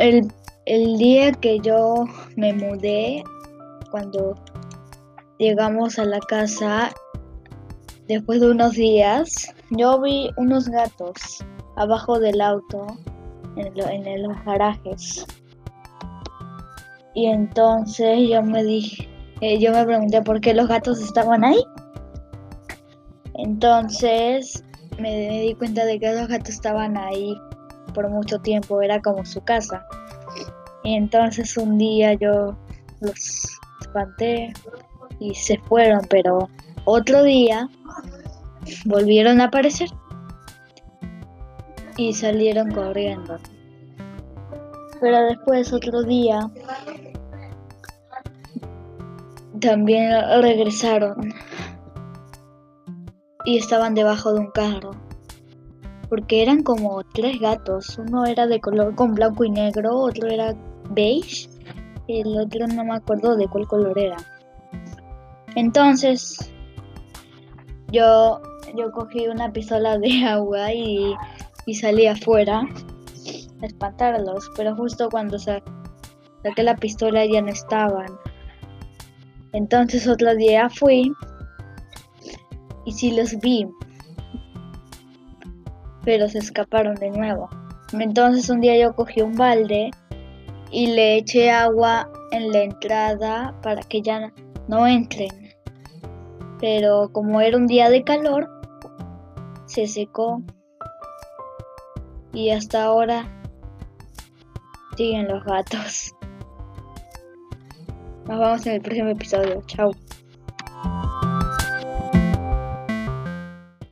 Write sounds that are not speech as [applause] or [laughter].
el, el día que yo me mudé, cuando llegamos a la casa, después de unos días, yo vi unos gatos abajo del auto, en, en los garajes. Y entonces yo me dije, eh, yo me pregunté por qué los gatos estaban ahí. Entonces me, me di cuenta de que los gatos estaban ahí por mucho tiempo, era como su casa. Y entonces un día yo los espanté y se fueron, pero otro día volvieron a aparecer y salieron corriendo. Pero después otro día también regresaron y estaban debajo de un carro. Porque eran como tres gatos. Uno era de color con blanco y negro, otro era beige, el otro no me acuerdo de cuál color era. Entonces, yo, yo cogí una pistola de [laughs] agua y, y salí afuera a espantarlos, pero justo cuando saqué la pistola ya no estaban. Entonces otro día fui y sí los vi, pero se escaparon de nuevo. Entonces un día yo cogí un balde y le eché agua en la entrada para que ya no entren. Pero como era un día de calor, se secó. Y hasta ahora siguen los gatos. Nos vemos en el próximo episodio. Chao.